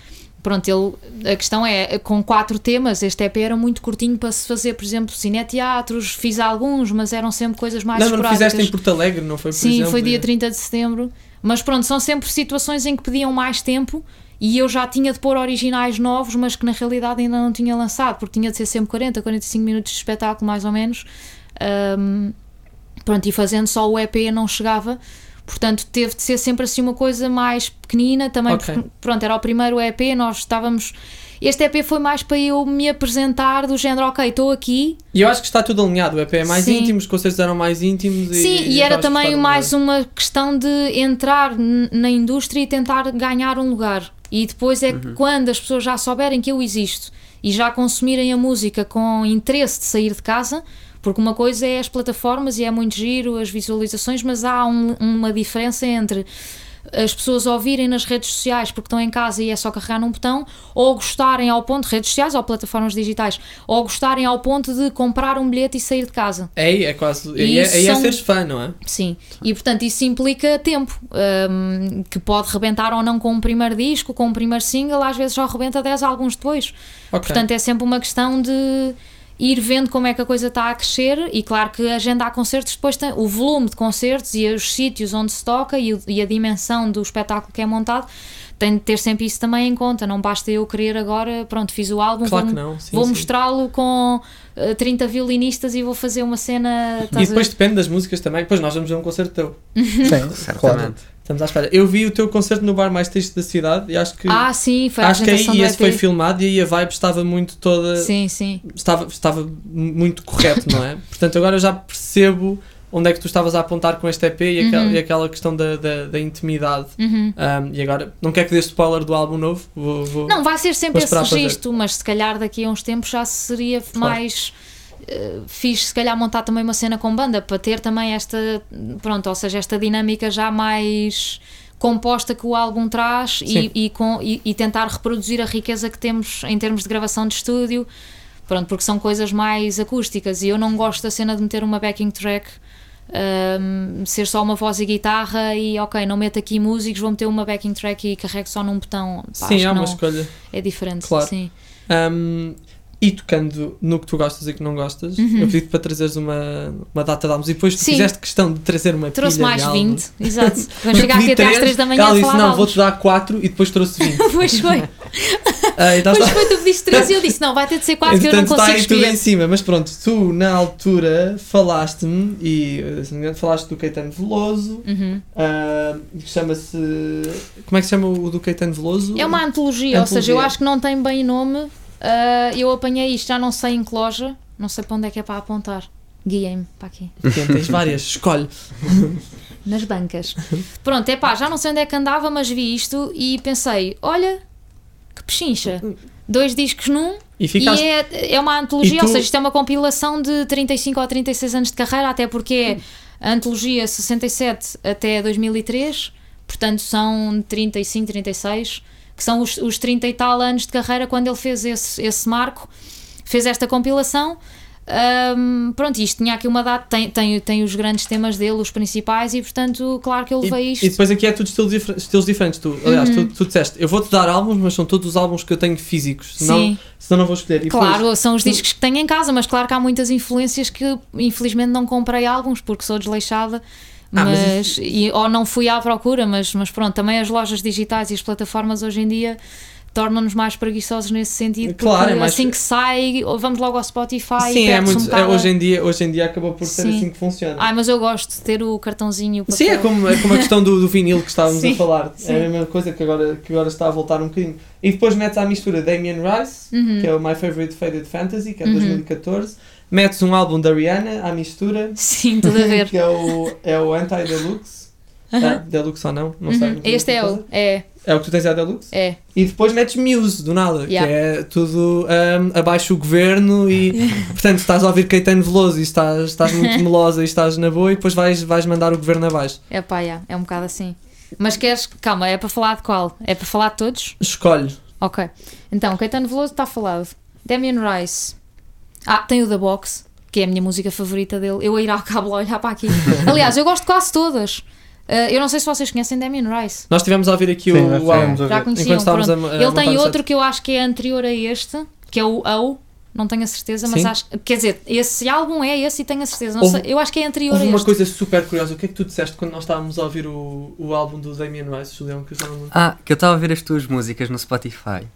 Pronto, ele, a questão é, com quatro temas, este EP era muito curtinho para se fazer, por exemplo, cineteatros, fiz alguns, mas eram sempre coisas mais não, mas não esporádicas. fizeste em Porto Alegre, não foi por Sim, exemplo? foi dia E- 30 de setembro. Mas pronto, são sempre situações em que pediam mais tempo e eu já tinha de pôr originais novos, mas que na realidade ainda não tinha lançado, porque tinha de ser sempre 40, 45 minutos de espetáculo, mais ou menos. Ahm, pronto, e fazendo só o EP não chegava. Portanto, teve de ser sempre assim uma coisa mais pequenina também, Ok. porque pronto, era o primeiro EP, nós estávamos. Este EP foi mais para eu me apresentar do género, ok, estou aqui, E eu acho que está tudo alinhado. O EP é mais Sim. íntimo, os concertos eram mais íntimos. E, Sim, e era acabas por também mais uma questão de entrar na indústria e tentar ganhar um lugar. E depois é que quando as pessoas já souberem que eu existo e já consumirem a música com interesse de sair de casa, porque uma coisa é as plataformas e é muito giro, as visualizações, mas há um- uma diferença entre as pessoas ouvirem nas redes sociais porque estão em casa e é só carregar num botão, ou gostarem ao ponto, redes sociais ou plataformas digitais, ou gostarem ao ponto de comprar um bilhete e sair de casa. Aí é quase. E Aí é, aí é são- seres fã, não é? Sim, e portanto isso implica tempo, hum, que pode rebentar ou não com um primeiro disco, com um primeiro single, às vezes só rebenta 10 álbuns depois. Ok. Portanto é sempre uma questão de ir vendo como é que a coisa está a crescer e claro que agendar concertos depois tem o volume de concertos e os sítios onde se toca e, e a dimensão do espetáculo que é montado tem de ter sempre isso também em conta, não basta eu querer agora, pronto, fiz o álbum, Claro vou, que não. Sim, vou sim. mostrá-lo com eh, 30 violinistas e vou fazer uma cena... E a depois depende das músicas também. Depois nós vamos ver um concerto teu. Sim, claro. Estamos à espera. Eu vi o teu concerto no bar mais triste da cidade e acho que. Ah, sim, foi a acho que aí esse foi filmado e aí a vibe estava muito toda. Sim, sim. Estava, estava muito correto, não é? Portanto, agora eu já percebo onde é que tu estavas a apontar com este EP e, aquela, Uhum. e aquela questão da, da, da intimidade. Uhum. Um, e agora, não quero que dê spoiler do álbum novo. Vou, vou- Não, vai ser sempre esse registro, mas se calhar daqui a uns tempos já seria mais eh, fixe, se calhar montar também uma cena com banda para ter também esta, pronto, ou seja, esta dinâmica já mais composta que o álbum traz e, e, com, e, e tentar reproduzir a riqueza que temos em termos de gravação de estúdio, pronto, porque são coisas mais acústicas e eu não gosto da cena de meter uma backing track. um, ser só uma voz e guitarra e ok, não meto aqui músicos, vou meter uma backing track e carrego só num botão. Pá, Sim, é uma não- escolha. é diferente, Claro. sim. Um, e tocando no que tu gostas e que não gostas, eu pedi-te para trazeres uma, uma data de álbuns e depois tu Sim. fizeste questão de trazer uma Trouxe pilha mais de 20, álbuns. exato. Vamos chegar aqui até às três, 3 da manhã Ela disse: Não, vou-te dar 4 e depois trouxe 20. álbuns. Pois foi, Ah, então pois está- foi, tu pediste 3 e eu disse: não, vai ter de ser 4 que eu não está consigo aí tudo em cima, mas pronto, tu na altura falaste-me e se não me engano, falaste do Caetano Veloso, Uhum. que chama-se. Como é que se chama o do Caetano Veloso? É uma antologia, ou seja, eu Antologia. acho que não tem bem nome. Ah, eu apanhei isto, já não sei em que loja, não sei para onde é que é para apontar. Guiem-me para aqui. Tem- Tens várias, escolhe. nas bancas. Pronto, é pá, já não sei onde é que andava, mas vi isto e pensei: olha, que pechincha. Dois discos num E e ficaste. é, é uma antologia, E tu- ou seja, isto é uma compilação de 35 ou 36 anos de carreira, até porque é a antologia 67 até 2003, portanto são 35, 36, que são os, os 30 e tal anos de carreira quando ele fez esse, esse marco, fez esta compilação. Ahm, pronto, isto tinha aqui uma data, tem, tem, tem os grandes temas dele, os principais, e portanto, claro que eu E, levei e isto. depois aqui é tudo estilos, difer- estilos diferentes. Tu, aliás, tu, tu disseste, eu vou-te dar álbuns, mas são todos os álbuns que eu tenho físicos. Senão, Sim. senão não vou escolher. E depois- Claro, são os discos que tenho em casa, mas claro que há muitas influências que infelizmente não comprei álbuns porque sou desleixada. Ah, mas mas, e, ou não fui à procura, mas, mas pronto, também as lojas digitais e as plataformas hoje em dia tornam-nos mais preguiçosos nesse sentido. Claro, porque é mais- assim que sai, ou vamos logo ao Spotify Sim, e é muito. um é, bocado. hoje, em dia, hoje em dia acabou por ser Sim. assim que funciona. Ai, mas eu gosto de ter o cartãozinho. Sim, é como, é como a questão do, do vinil que estávamos Sim, a falar. sim. É a mesma coisa que agora, que agora está a voltar um bocadinho. E depois metes à mistura Damien Rice, Uhum. que é o My Favorite Faded Fantasy, que é de Uhum. 2014. Metes um álbum da Rihanna à mistura, Sim, tudo a ver. que é o, é o Anti-Deluxe. Ah, Deluxe ou não, não sei. Uhum. sei Este é o. É, É o que tu tens a Deluxe? é. E depois metes Muse, do nada, Yeah. que é tudo ahm, abaixo o governo e, portanto, estás a ouvir Caetano Veloso e estás, estás muito melosa e estás na boa e depois vais, vais mandar o governo abaixo. É pá, yeah, é um bocado assim. Mas queres. Calma, é para falar de qual? É para falar de todos? Escolhe. Ok. Então, Caetano Veloso está falado. Damien Rice. Ah, tem o The Box, que é a minha música favorita dele. Eu a ir ao cabo a olhar para aqui. Aliás, eu gosto de quase todas. Ah, eu não sei se vocês conhecem Damien Rice. Nós estivemos a ouvir aqui Sim, o, o álbum. tivemos Já conheciam, pronto. a- a Ele tem outro que eu acho que é anterior a este, que é o O. Não tenho a certeza, mas Sim. acho. Quer dizer, esse álbum é esse e tenho a certeza. Não Houve- sei, eu acho que é anterior Houve a uma este. coisa super curiosa. O que é que tu disseste quando nós estávamos a ouvir o, o álbum do Damien Rice, Julião? Que eu Ah, que eu estava a ver as tuas músicas no Spotify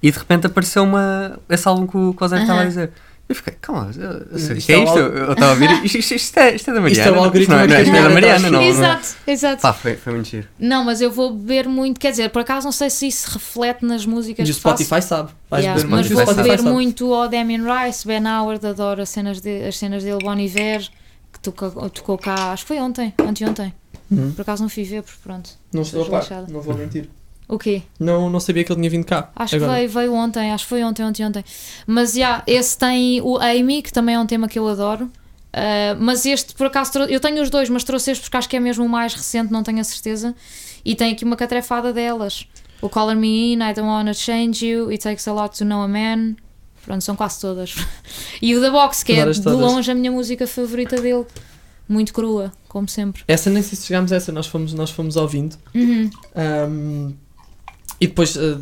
e de repente apareceu uma, esse álbum que o que o Zé estava a dizer. Eu fiquei, calma, eu, eu sei, Isto isto é é o isto? al- Eu estava a ouvir, isto, isto, isto é, isto é da Isto é Mariana. o algoritmo não, não, isto é da Mariana, não. não. Exato, exato. Pá, foi, foi muito giro. Não, mas eu vou beber muito, quer dizer, por acaso não sei se isso reflete nas músicas E o. Spotify sabe. Vais Yeah, beber mas vou o beber muito ao Damien Rice, Ben Howard, adoro as cenas, de, as cenas dele, Bon Iver, que tocou, tocou cá, acho que foi ontem, anteontem. Uhum. Por acaso não fui ver, porque pronto. Não estou a par, não vou mentir. O quê? Não, não sabia que ele tinha vindo cá. Acho Agora. que veio, veio ontem, acho que foi ontem, ontem, ontem. Mas já, esse tem o Amy, que também é um tema que eu adoro. Ah, mas este, por acaso, eu tenho os dois, mas trouxe este porque acho que é mesmo o mais recente, não tenho a certeza. E tem aqui uma catrefada delas: o Color Me In, I Don't Wanna Change You, It Takes a Lot to Know a Man. Pronto, são quase todas. e o The Box, que é de longe a minha música favorita dele. Muito crua, como sempre. Essa nem sei se chegámos a essa, nós fomos, nós fomos ouvindo. Uhum. Ahm, e depois ah,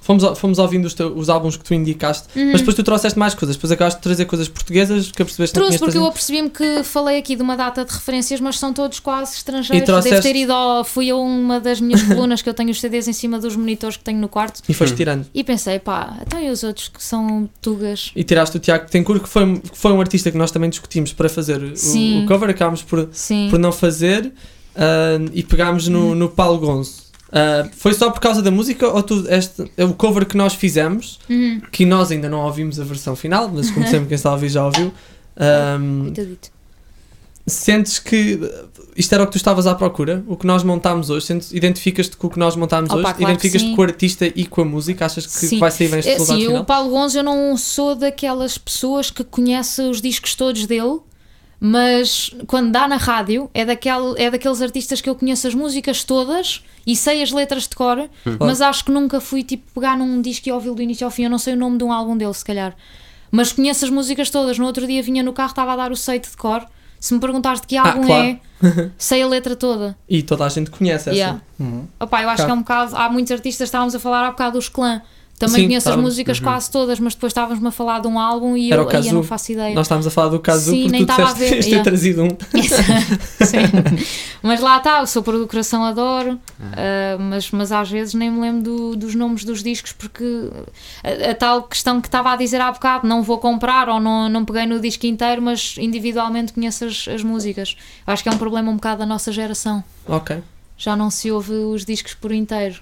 fomos, fomos ouvindo os, teu- os álbuns que tu indicaste, Uhum. mas depois tu trouxeste mais coisas. Depois acabaste de trazer coisas portuguesas que percebeste que não Trouxe tinhas porque eu apercebi-me que falei aqui de uma data de referências, mas são todos quase estrangeiros. E trouxeste- Devo ter ido ao, fui a uma das minhas colunas que eu tenho os CDs em cima dos monitores que tenho no quarto E foste Hum. tirando. e pensei, pá, então e os outros que são tugas? E tiraste o Tiago Tencourt, que foi, que foi um artista que nós também discutimos para fazer o- Sim. o, cover, acabámos por, Sim. por não fazer ah, e pegámos no, no Paulo Gonzo. Ah, foi só por causa da música ou tu, este, o cover que nós fizemos, Uhum. que nós ainda não ouvimos a versão final, mas como sempre quem está a ouvir já ouviu. Coitadito. sentes que isto era o que tu estavas à procura? O que nós montámos hoje? Sentes, identificas-te com o que nós montámos Opa, hoje? claro identificas-te com o artista e com a música? Achas que Sim. vai sair bem este É, resultado Sim, final? o Paulo Gonzo eu não sou daquelas pessoas que conhece os discos todos dele, mas quando dá na rádio é, daquele, é daqueles artistas que eu conheço as músicas todas e sei as letras de cor, mas acho que nunca fui tipo pegar num disco e ouvi-lo do início ao fim. Eu não sei o nome de um álbum dele, se calhar, mas conheço as músicas todas. No outro dia vinha no carro, estava a dar o seite de cor. Se me perguntares de que álbum Ah, claro. é, sei a letra toda. E toda a gente conhece essa. Yeah. Uhum. Opa, eu acho Claro. que é um bocado. Há muitos artistas, estávamos a falar há bocado dos clã. Também Sim, conheço as músicas quase todas, mas depois estávamos-me a falar de um álbum e eu, o aí eu Kazoo. não faço ideia. Nós estávamos a falar do caso Sim, porque nem tu disseste ver, este yeah. ter trazido um. Sim. mas lá está, o Sopro do Coração adoro, Ah. ah, mas, mas às vezes nem me lembro do- dos nomes dos discos porque a, a tal questão que estava a dizer há bocado, não vou comprar ou não, não peguei no disco inteiro, mas individualmente conheço as, as músicas. Acho que é um problema um bocado da nossa geração. Ok. já não se ouve os discos por inteiro.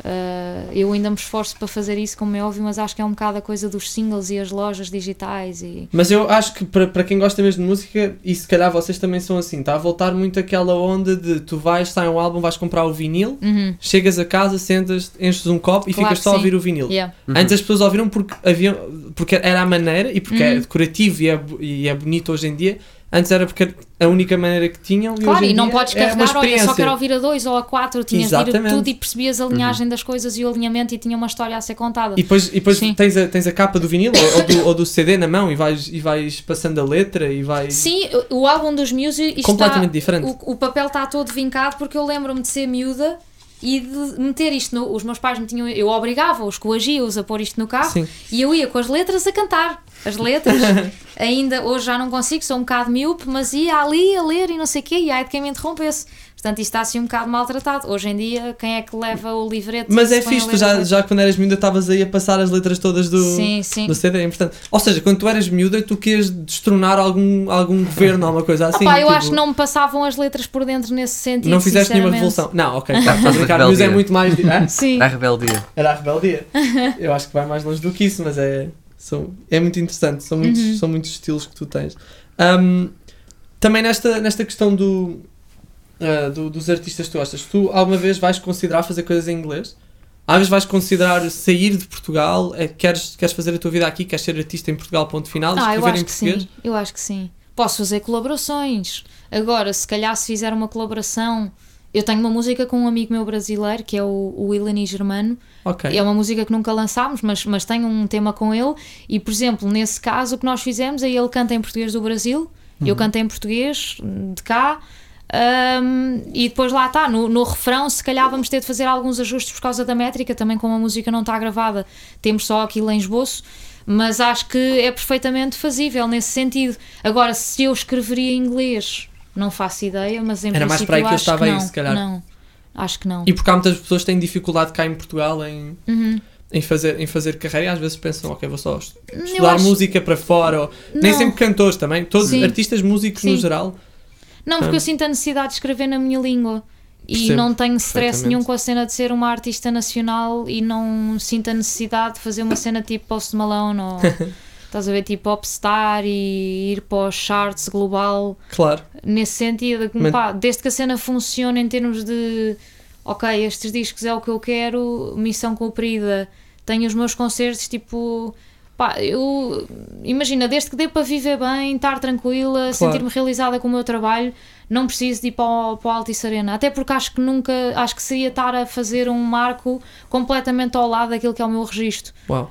Uh, eu ainda me esforço para fazer isso, como é óbvio, mas acho que é um bocado a coisa dos singles e as lojas digitais. E... Mas eu acho que para, para quem gosta mesmo de música, e se calhar vocês também são assim, está a voltar muito aquela onda de tu vais, sai um álbum, vais comprar o vinil, Uhum, chegas a casa, sentas, enches um copo e Claro ficas só a sim. ouvir o vinil. yeah. Antes as pessoas ouviram porque, havia, porque era a maneira e porque é Uhum. decorativo e é, e é bonito hoje em dia. Antes era porque a única maneira que tinham. Claro, e não podes é carregar, olha, só quero ouvir a dois ou a quatro, tinhas de ir Exatamente. tudo e percebias a linhagem das coisas e o alinhamento e tinha uma história a ser contada. E depois, e depois Sim. tens, a, tens a capa do vinil ou, do, ou do CD na mão e vais, e vais passando a letra e vais. Sim, o álbum dos Muse Completamente está, diferente. O, o papel está todo vincado porque eu lembro-me de ser miúda e de meter isto no. Os meus pais me tinham. Eu obrigava-os, coagia-os a pôr isto no carro Sim. e eu ia com as letras a cantar. As letras, ainda hoje já não consigo, sou um bocado miúpe, mas ia ali a ler e não sei o quê, e ai de quem me interrompesse. Portanto, isto está assim um bocado maltratado. Hoje em dia, quem é que leva o livrete? Mas é fixe, tu já, já quando eras miúda estavas aí a passar as letras todas do, Sim, sim. do CD, é importante. Ou seja, quando tu eras miúda, tu querias destronar algum, algum governo ou alguma coisa assim. Opa, eu tipo, acho que não me passavam as letras por dentro nesse sentido. Não fizeste nenhuma revolução. Não, ok, tá, estou a brincar, Rebeldia. mas é muito mais. Sim. A rebeldia. Era a rebeldia. Eu acho que vai mais longe do que isso, mas é, são, é muito interessante. São muitos, Uhum. são muitos estilos que tu tens. Ahm, também nesta, nesta questão do, ah, do- dos artistas que tu gostas, tu alguma vez vais considerar fazer coisas em inglês? Às vezes vais considerar sair de Portugal? É, queres, queres fazer a tua vida aqui? Queres ser artista em Portugal, ponto final? Ah, eu acho que sim. Eu acho que sim. Posso fazer colaborações. Agora, se calhar se fizer uma colaboração. Eu tenho uma música com um amigo meu brasileiro, que é o, o Willany Germano. Ok. É uma música que nunca lançámos, mas, mas tenho um tema com ele. E, por exemplo, nesse caso, o que nós fizemos é ele canta em português do Brasil, eu canto em português de cá. hum, e depois lá está, no, no refrão, se calhar vamos ter de fazer alguns ajustes por causa da métrica, também como a música não está gravada, temos só aquilo em esboço, mas acho que é perfeitamente fazível nesse sentido. Agora, se eu escreveria em inglês, não faço ideia, mas em Era mais para aí que eu estava aí, não, se calhar. Não, acho que não. E porque há muitas pessoas que têm dificuldade cá em Portugal em, Uhum. em, fazer, em fazer carreira, e às vezes pensam, ok, vou só estudar acho- música para fora, ou, nem sempre cantores também, todos Sim. artistas músicos no Sim. geral. Não, porque Ah. eu sinto a necessidade de escrever na minha língua. E Percebo não tenho stress nenhum com a cena de ser uma artista nacional e não sinto a necessidade de fazer uma cena tipo Post Malone ou estás a ver tipo Popstar e ir para os charts global Claro. nesse sentido, Mas- pá, desde que a cena funcione em termos de ok, estes discos é o que eu quero, missão cumprida, tenho os meus concertos, tipo, pá, eu imagina, desde que dê para viver bem, estar tranquila, sentir-me realizada com o meu trabalho, não preciso de ir para o, para o Altice Arena, até porque acho que nunca, acho que seria estar a fazer um marco completamente ao lado daquilo que é o meu registro. Uau.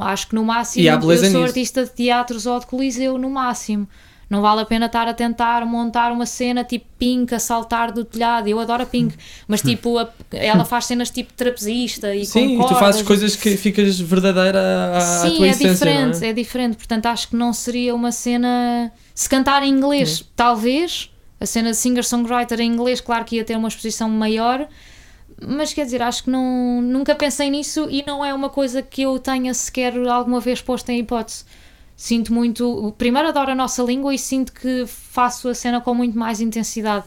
Acho que no máximo E eu sou nisso. artista de teatros ou de coliseu no máximo. Não vale a pena estar a tentar montar uma cena tipo Pink a saltar do telhado. Eu adoro a Pink, mas tipo, a- ela faz cenas tipo trapezista e Sim, com e tu fazes coisas que ficas verdadeira à, à Sim, tua é essência, diferente, não é? é diferente. Portanto, acho que não seria uma cena. Se cantar em inglês, talvez. A cena de singer-songwriter em inglês, claro que ia ter uma exposição maior. Mas quer dizer, acho que não, nunca pensei nisso e não é uma coisa que eu tenha sequer alguma vez posto em hipótese. Sinto muito. Primeiro, adoro a nossa língua e sinto que faço a cena com muito mais intensidade.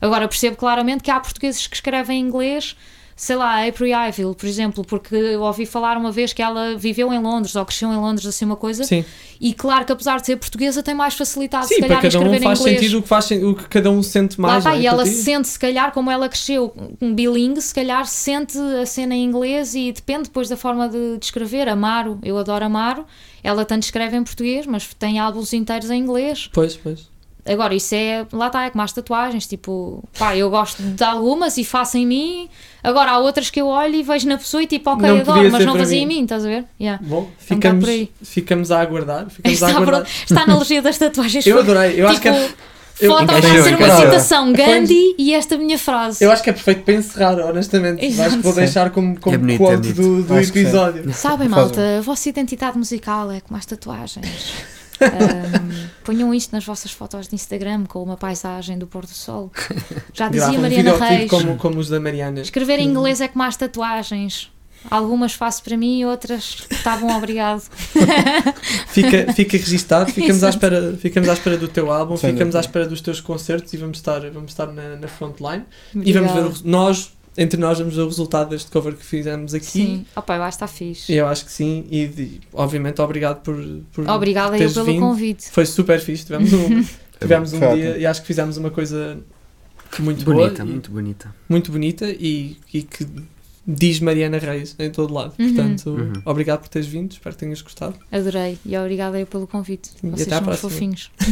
Agora, percebo claramente que há portugueses que escrevem em inglês, sei lá, April Iville, por exemplo, porque eu ouvi falar uma vez que ela viveu em Londres ou cresceu em Londres, assim uma coisa. Sim, E claro que apesar de ser portuguesa, tem mais facilidade, Sim se calhar, para cada escrever um faz sentido o que, faz, o que cada um sente Lá mais. está, não é? e ela ti? sente, se calhar, como ela cresceu um bilingue, se calhar sente a cena em inglês e depende depois da forma de, de escrever. Amaro, eu adoro Amaro, ela tanto escreve em português, mas tem álbuns inteiros em inglês. Pois, pois. Agora, isso é, lá está, é como as tatuagens, tipo, pá, eu gosto de algumas e faço em mim, agora há outras que eu olho e vejo na pessoa e tipo, ok, Não adoro, mas não fazia mim. em mim, estás a ver? Yeah. Bom, É um ficamos, ficamos a aguardar. Ficamos a Está, aguardar. pronto, está na alergia das tatuagens. Eu adorei. Eu acho que tipo, é, eu- foto vai ser uma citação Gandhi e esta minha frase. eu acho que é perfeito para encerrar, honestamente. Exato. Acho que vou deixar como, como É bonito, quote é do, do episódio. Sabem, malta, a vossa identidade musical é como as tatuagens. Ahm, ponham isto nas vossas fotos de Instagram com uma paisagem do pôr do sol. Já dizia Grava um Mariana videoclipe Reis. como, como os da Mariana. Escrever em inglês é como as tatuagens. Algumas faço para mim, outras está bom, obrigado. Fica, fica registado, ficamos à, espera, ficamos à espera do teu álbum, Sem ficamos à dúvida. espera dos teus concertos e vamos estar, vamos estar na, na frontline. E vamos ver, nós, entre nós, vamos ver o resultado deste cover que fizemos aqui. Sim, opa, eu acho que está fixe. E eu acho que sim, e de- obviamente obrigado por, por Obrigada eu pelo vindo. convite. Foi super fixe, tivemos um, tivemos um dia e acho que fizemos uma coisa muito Bonita, boa, e- muito bonita. muito bonita e, e que diz Mariana Reis em todo lado. Uhum. Portanto, Uhum. obrigado por teres vindo, espero que tenhas gostado. Adorei e obrigada eu pelo convite. E Vocês até à são fofinhos.